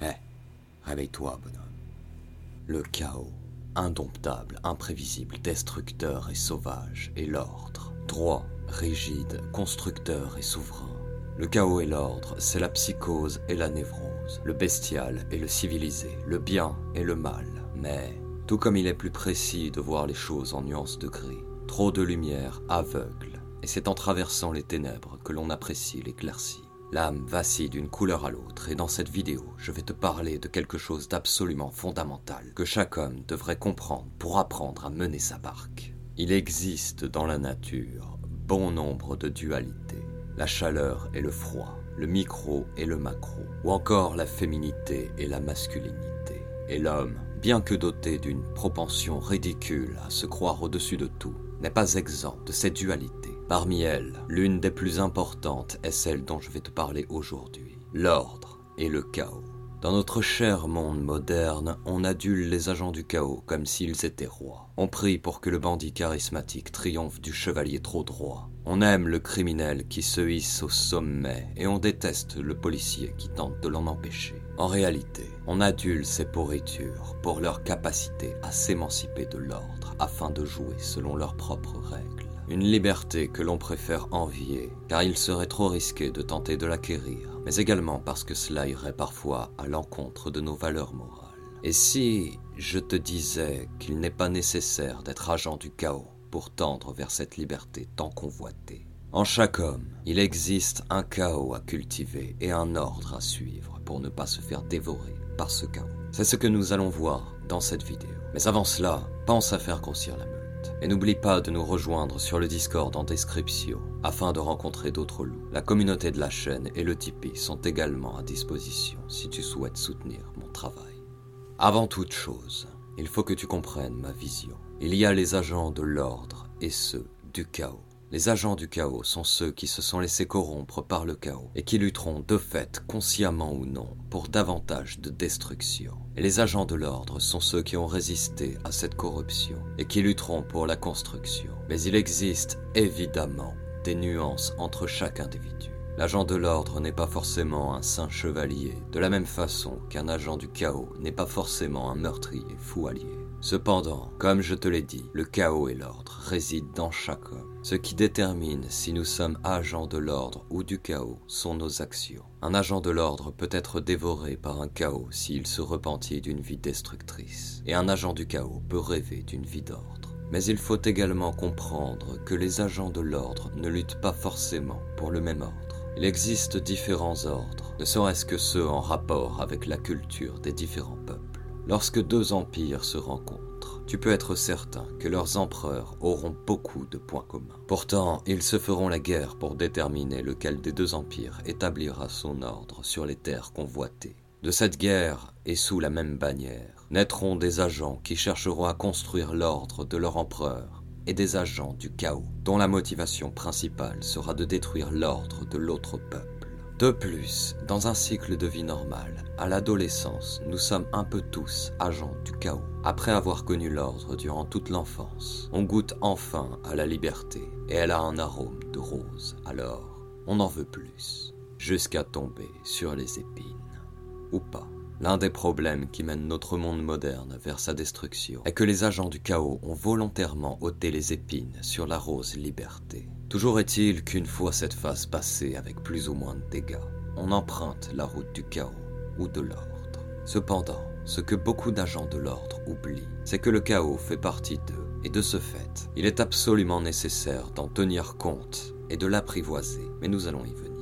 Hé, réveille-toi, bonhomme. Le chaos, indomptable, imprévisible, destructeur et sauvage, et l'ordre, droit, rigide, constructeur et souverain. Le chaos et l'ordre, c'est la psychose et la névrose, le bestial et le civilisé, le bien et le mal. Mais, tout comme il est plus précis de voir les choses en nuances de gris, trop de lumière aveugle, et c'est en traversant les ténèbres que l'on apprécie l'éclaircie. L'âme vacille d'une couleur à l'autre, et dans cette vidéo, je vais te parler de quelque chose d'absolument fondamental que chaque homme devrait comprendre pour apprendre à mener sa barque. Il existe dans la nature bon nombre de dualités, la chaleur et le froid, le micro et le macro, ou encore la féminité et la masculinité. Et l'homme, bien que doté d'une propension ridicule à se croire au-dessus de tout, n'est pas exempt de ces dualités Parmi elles, l'une des plus importantes est celle dont je vais te parler aujourd'hui, l'ordre et le chaos. Dans notre cher monde moderne, on adule les agents du chaos comme s'ils étaient rois. On prie pour que le bandit charismatique triomphe du chevalier trop droit. On aime le criminel qui se hisse au sommet et on déteste le policier qui tente de l'en empêcher. En réalité, on adule ces pourritures pour leur capacité à s'émanciper de l'ordre afin de jouer selon leurs propres règles. Une liberté que l'on préfère envier, car il serait trop risqué de tenter de l'acquérir, mais également parce que cela irait parfois à l'encontre de nos valeurs morales. Et si je te disais qu'il n'est pas nécessaire d'être agent du chaos pour tendre vers cette liberté tant convoitée? En chaque homme, il existe un chaos à cultiver et un ordre à suivre pour ne pas se faire dévorer par ce chaos. C'est ce que nous allons voir dans cette vidéo. Mais avant cela, pense à faire grossir la et n'oublie pas de nous rejoindre sur le Discord en description afin de rencontrer d'autres loups. La communauté de la chaîne et le Tipeee sont également à disposition si tu souhaites soutenir mon travail. Avant toute chose, il faut que tu comprennes ma vision. Il y a les agents de l'ordre et ceux du chaos. Les agents du chaos sont ceux qui se sont laissés corrompre par le chaos et qui lutteront de fait, consciemment ou non, pour davantage de destruction. Et les agents de l'ordre sont ceux qui ont résisté à cette corruption et qui lutteront pour la construction. Mais il existe évidemment des nuances entre chaque individu. L'agent de l'ordre n'est pas forcément un saint chevalier, de la même façon qu'un agent du chaos n'est pas forcément un meurtrier fou allié. Cependant, comme je te l'ai dit, le chaos et l'ordre résident dans chaque homme. Ce qui détermine si nous sommes agents de l'ordre ou du chaos sont nos actions. Un agent de l'ordre peut être dévoré par un chaos s'il se repentit d'une vie destructrice, et un agent du chaos peut rêver d'une vie d'ordre. Mais il faut également comprendre que les agents de l'ordre ne luttent pas forcément pour le même ordre. Il existe différents ordres, ne serait-ce que ceux en rapport avec la culture des différents peuples. Lorsque deux empires se rencontrent, tu peux être certain que leurs empereurs auront beaucoup de points communs. Pourtant, ils se feront la guerre pour déterminer lequel des deux empires établira son ordre sur les terres convoitées. De cette guerre, et sous la même bannière, naîtront des agents qui chercheront à construire l'ordre de leur empereur et des agents du chaos, dont la motivation principale sera de détruire l'ordre de l'autre peuple. De plus, dans un cycle de vie normal, à l'adolescence, nous sommes un peu tous agents du chaos. Après avoir connu l'ordre durant toute l'enfance, on goûte enfin à la liberté et elle a un arôme de rose. Alors, on en veut plus, jusqu'à tomber sur les épines. Ou pas. L'un des problèmes qui mène notre monde moderne vers sa destruction est que les agents du chaos ont volontairement ôté les épines sur la rose liberté. Toujours est-il qu'une fois cette phase passée avec plus ou moins de dégâts, on emprunte la route du chaos ou de l'ordre. Cependant, ce que beaucoup d'agents de l'ordre oublient, c'est que le chaos fait partie d'eux, et de ce fait, il est absolument nécessaire d'en tenir compte et de l'apprivoiser, mais nous allons y venir.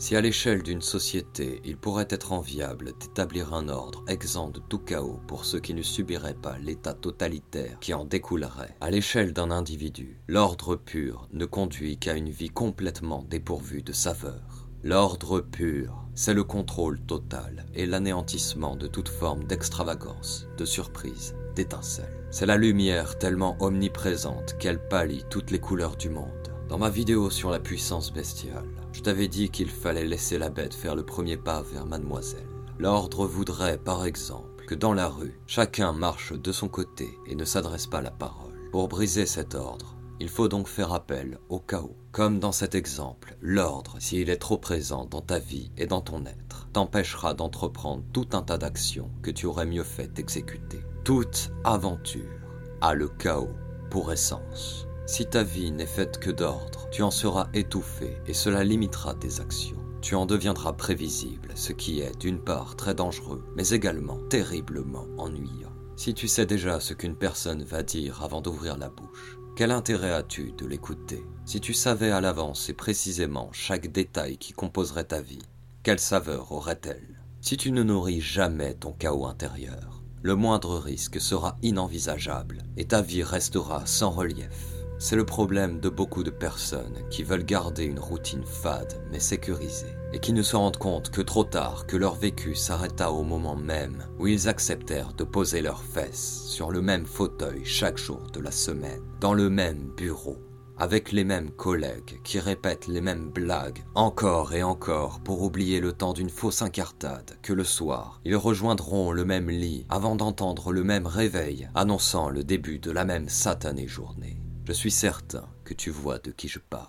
Si à l'échelle d'une société, il pourrait être enviable d'établir un ordre exempt de tout chaos pour ceux qui ne subiraient pas l'état totalitaire qui en découlerait, à l'échelle d'un individu, l'ordre pur ne conduit qu'à une vie complètement dépourvue de saveur. L'ordre pur, c'est le contrôle total et l'anéantissement de toute forme d'extravagance, de surprise, d'étincelle. C'est la lumière tellement omniprésente qu'elle pâlit toutes les couleurs du monde. Dans ma vidéo sur la puissance bestiale, je t'avais dit qu'il fallait laisser la bête faire le premier pas vers mademoiselle. L'ordre voudrait, par exemple, que dans la rue, chacun marche de son côté et ne s'adresse pas la parole. Pour briser cet ordre, Il faut donc faire appel au chaos. Comme dans cet exemple, l'ordre, s'il est trop présent dans ta vie et dans ton être, t'empêchera d'entreprendre tout un tas d'actions que tu aurais mieux fait d'exécuter. Toute aventure a le chaos pour essence. Si ta vie n'est faite que d'ordre, tu en seras étouffé et cela limitera tes actions. Tu en deviendras prévisible, ce qui est d'une part très dangereux, mais également terriblement ennuyant. Si tu sais déjà ce qu'une personne va dire avant d'ouvrir la bouche, quel intérêt as-tu de l'écouter? Si tu savais à l'avance et précisément chaque détail qui composerait ta vie, quelle saveur aurait-elle? Si tu ne nourris jamais ton chaos intérieur, le moindre risque sera inenvisageable et ta vie restera sans relief. C'est le problème de beaucoup de personnes qui veulent garder une routine fade mais sécurisée et qui ne se rendent compte que trop tard que leur vécu s'arrêta au moment même où ils acceptèrent de poser leurs fesses sur le même fauteuil chaque jour de la semaine, dans le même bureau, avec les mêmes collègues qui répètent les mêmes blagues encore et encore pour oublier le temps d'une fausse incartade que le soir ils rejoindront le même lit avant d'entendre le même réveil annonçant le début de la même satanée journée. Je suis certain que tu vois de qui je parle.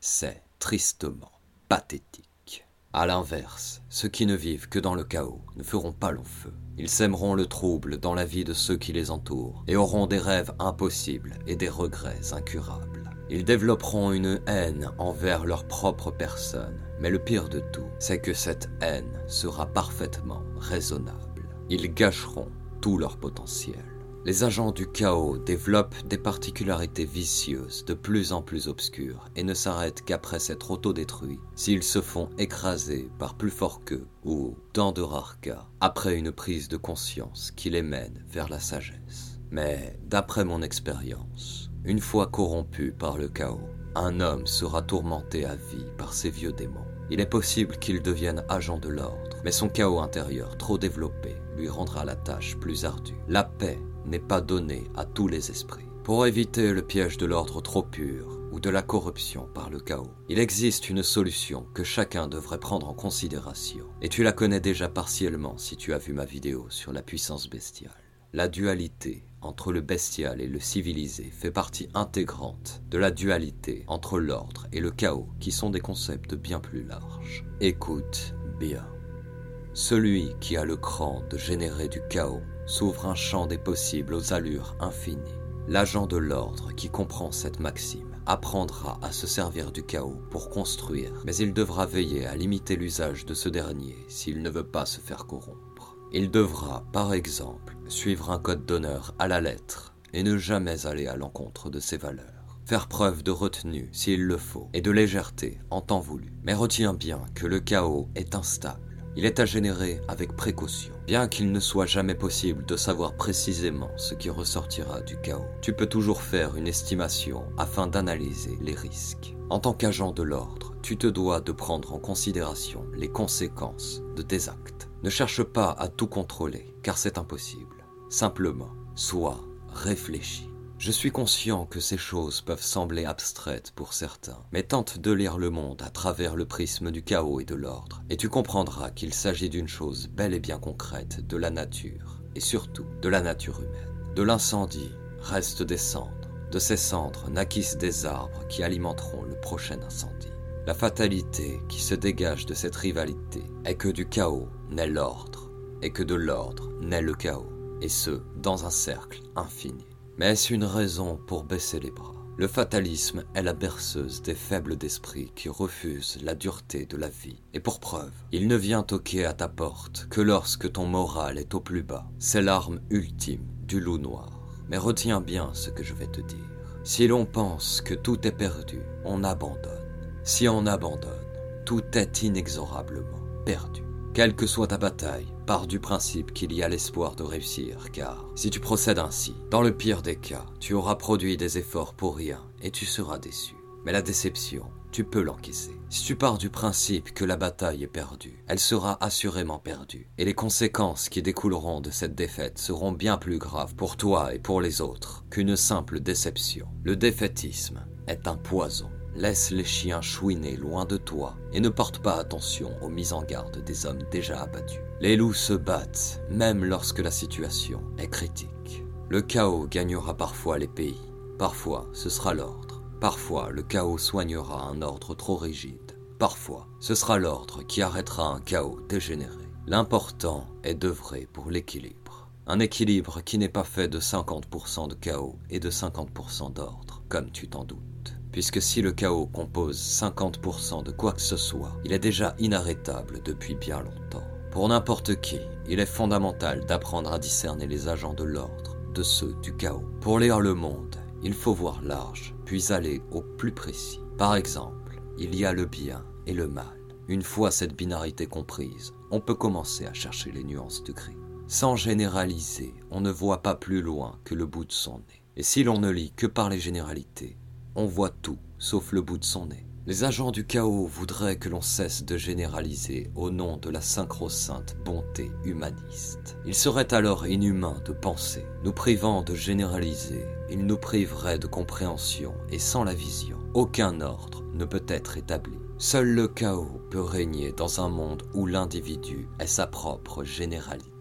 C'est tristement pathétique. À l'inverse, ceux qui ne vivent que dans le chaos ne feront pas long feu. Ils sèmeront le trouble dans la vie de ceux qui les entourent et auront des rêves impossibles et des regrets incurables. Ils développeront une haine envers leur propre personne, mais le pire de tout, c'est que cette haine sera parfaitement raisonnable. Ils gâcheront tout leur potentiel. Les agents du chaos développent des particularités vicieuses de plus en plus obscures et ne s'arrêtent qu'après s'être autodétruits s'ils se font écraser par plus fort qu'eux ou, dans de rares cas, après une prise de conscience qui les mène vers la sagesse. Mais, d'après mon expérience, une fois corrompu par le chaos, un homme sera tourmenté à vie par ses vieux démons. Il est possible qu'il devienne agent de l'ordre, mais son chaos intérieur trop développé lui rendra la tâche plus ardue. La paix n'est pas donnée à tous les esprits. Pour éviter le piège de l'ordre trop pur ou de la corruption par le chaos, il existe une solution que chacun devrait prendre en considération. Et tu la connais déjà partiellement si tu as vu ma vidéo sur la puissance bestiale. La dualité entre le bestial et le civilisé fait partie intégrante de la dualité entre l'ordre et le chaos qui sont des concepts bien plus larges. Écoute bien. Celui qui a le cran de générer du chaos s'ouvre un champ des possibles aux allures infinies. L'agent de l'ordre qui comprend cette maxime apprendra à se servir du chaos pour construire, mais il devra veiller à limiter l'usage de ce dernier s'il ne veut pas se faire corrompre. Il devra, par exemple, suivre un code d'honneur à la lettre et ne jamais aller à l'encontre de ses valeurs. Faire preuve de retenue s'il le faut et de légèreté en temps voulu. Mais retiens bien que le chaos est instable il est à générer avec précaution. Bien qu'il ne soit jamais possible de savoir précisément ce qui ressortira du chaos, tu peux toujours faire une estimation afin d'analyser les risques. En tant qu'agent de l'ordre, tu te dois de prendre en considération les conséquences de tes actes. Ne cherche pas à tout contrôler, car c'est impossible. Simplement, sois réfléchi. Je suis conscient que ces choses peuvent sembler abstraites pour certains, mais tente de lire le monde à travers le prisme du chaos et de l'ordre, et tu comprendras qu'il s'agit d'une chose bel et bien concrète de la nature, et surtout de la nature humaine. De l'incendie restent des cendres, de ces cendres naquissent des arbres qui alimenteront le prochain incendie. La fatalité qui se dégage de cette rivalité est que du chaos naît l'ordre, et que de l'ordre naît le chaos, et ce, dans un cercle infini. Mais est-ce une raison pour baisser les bras? Le fatalisme est la berceuse des faibles d'esprit qui refusent la dureté de la vie. Et pour preuve, il ne vient toquer à ta porte que lorsque ton moral est au plus bas. C'est l'arme ultime du loup noir. Mais retiens bien ce que je vais te dire. Si l'on pense que tout est perdu, on abandonne. Si on abandonne, tout est inexorablement perdu. Quelle que soit ta bataille, pars du principe qu'il y a l'espoir de réussir, car si tu procèdes ainsi, dans le pire des cas, tu auras produit des efforts pour rien et tu seras déçu. Mais la déception, tu peux l'encaisser. Si tu pars du principe que la bataille est perdue, elle sera assurément perdue, et les conséquences qui découleront de cette défaite seront bien plus graves pour toi et pour les autres qu'une simple déception. Le défaitisme est un poison. Laisse les chiens chouiner loin de toi et ne porte pas attention aux mises en garde des hommes déjà abattus. Les loups se battent, même lorsque la situation est critique. Le chaos gagnera parfois les pays, parfois ce sera l'ordre. Parfois, le chaos soignera un ordre trop rigide. Parfois, ce sera l'ordre qui arrêtera un chaos dégénéré. L'important est d'œuvrer pour l'équilibre. Un équilibre qui n'est pas fait de 50% de chaos et de 50% d'ordre, comme tu t'en doutes. Puisque si le chaos compose 50% de quoi que ce soit, il est déjà inarrêtable depuis bien longtemps. Pour n'importe qui, il est fondamental d'apprendre à discerner les agents de l'ordre de ceux du chaos. Pour lire le monde, il faut voir large, puis aller au plus précis. Par exemple, il y a le bien et le mal. Une fois cette binarité comprise, on peut commencer à chercher les nuances de gris. Sans généraliser, on ne voit pas plus loin que le bout de son nez. Et si l'on ne lit que par les généralités, on voit tout sauf le bout de son nez. Les agents du chaos voudraient que l'on cesse de généraliser au nom de la synchro-sainte bonté humaniste. Il serait alors inhumain de penser. Nous privant de généraliser, il nous priverait de compréhension et sans la vision, aucun ordre ne peut être établi. Seul le chaos peut régner dans un monde où l'individu est sa propre généralité.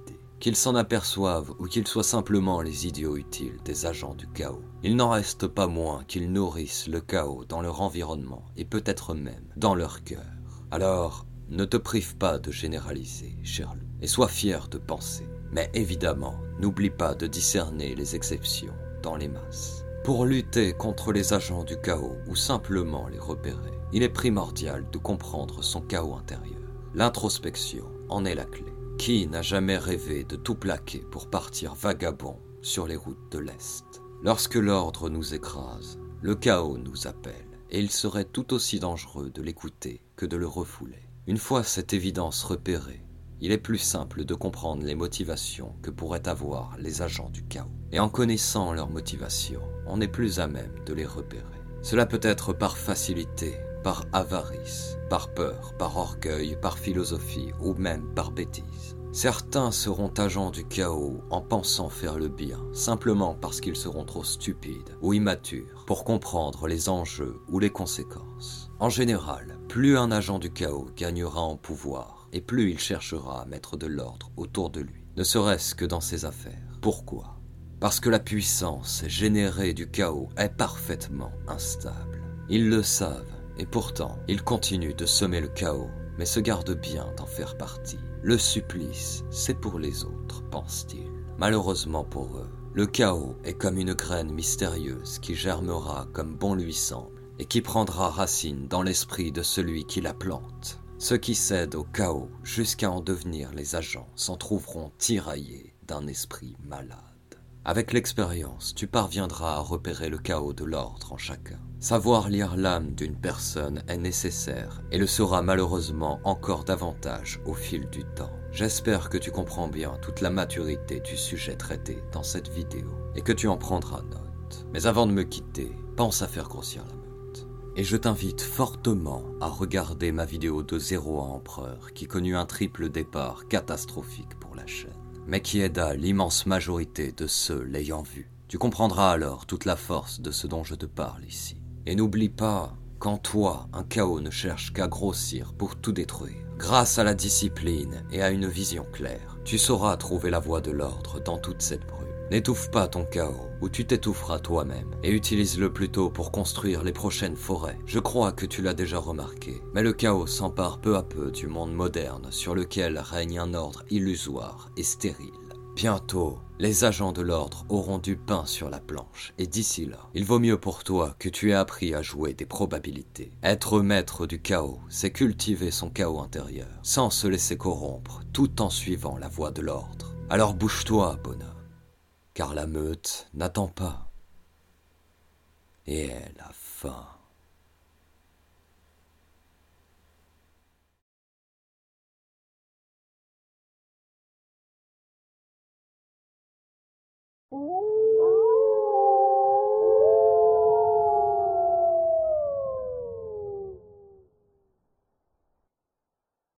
Qu'il s'en aperçoive ou qu'il soit simplement les idiots utiles des agents du chaos, il n'en reste pas moins qu'ils nourrissent le chaos dans leur environnement et peut-être même dans leur cœur. Alors, ne te prive pas de généraliser, cher loup, et sois fier de penser. Mais évidemment, n'oublie pas de discerner les exceptions dans les masses. Pour lutter contre les agents du chaos ou simplement les repérer, il est primordial de comprendre son chaos intérieur. L'introspection en est la clé. Qui n'a jamais rêvé de tout plaquer pour partir vagabond sur les routes de l'Est? Lorsque l'ordre nous écrase, le chaos nous appelle, et il serait tout aussi dangereux de l'écouter que de le refouler. Une fois cette évidence repérée, il est plus simple de comprendre les motivations que pourraient avoir les agents du chaos. Et en connaissant leurs motivations, on est plus à même de les repérer. Cela peut être par facilité, par avarice, par peur, par orgueil, par philosophie ou même par bêtise. Certains seront agents du chaos en pensant faire le bien, simplement parce qu'ils seront trop stupides ou immatures pour comprendre les enjeux ou les conséquences. En général, plus un agent du chaos gagnera en pouvoir, et plus il cherchera à mettre de l'ordre autour de lui, ne serait-ce que dans ses affaires. Pourquoi? Parce que la puissance générée du chaos est parfaitement instable. Ils le savent, et pourtant, ils continuent de semer le chaos, mais se gardent bien d'en faire partie. Le supplice, c'est pour les autres, pense-t-il. Malheureusement pour eux, le chaos est comme une graine mystérieuse qui germera comme bon lui semble et qui prendra racine dans l'esprit de celui qui la plante. Ceux qui cèdent au chaos jusqu'à en devenir les agents s'en trouveront tiraillés d'un esprit malade. Avec l'expérience, tu parviendras à repérer le chaos de l'ordre en chacun. Savoir lire l'âme d'une personne est nécessaire et le sera malheureusement encore davantage au fil du temps. J'espère que tu comprends bien toute la maturité du sujet traité dans cette vidéo et que tu en prendras note. Mais avant de me quitter, pense à faire grossir la meute. Et je t'invite fortement à regarder ma vidéo de zéro à empereur qui connut un triple départ catastrophique pour la chaîne mais qui aida l'immense majorité de ceux l'ayant vu. Tu comprendras alors toute la force de ce dont je te parle ici. Et n'oublie pas qu'en toi, un chaos ne cherche qu'à grossir pour tout détruire. Grâce à la discipline et à une vision claire, tu sauras trouver la voie de l'ordre dans toute cette brume. N'étouffe pas ton chaos, ou tu t'étoufferas toi-même, et utilise-le plutôt pour construire les prochaines forêts. Je crois que tu l'as déjà remarqué, mais le chaos s'empare peu à peu du monde moderne sur lequel règne un ordre illusoire et stérile. Bientôt, les agents de l'ordre auront du pain sur la planche, et d'ici là, il vaut mieux pour toi que tu aies appris à jouer des probabilités. Être maître du chaos, c'est cultiver son chaos intérieur, sans se laisser corrompre, tout en suivant la voie de l'ordre. Alors bouge-toi, bonhomme car la meute n'attend pas. Et elle a Ooh.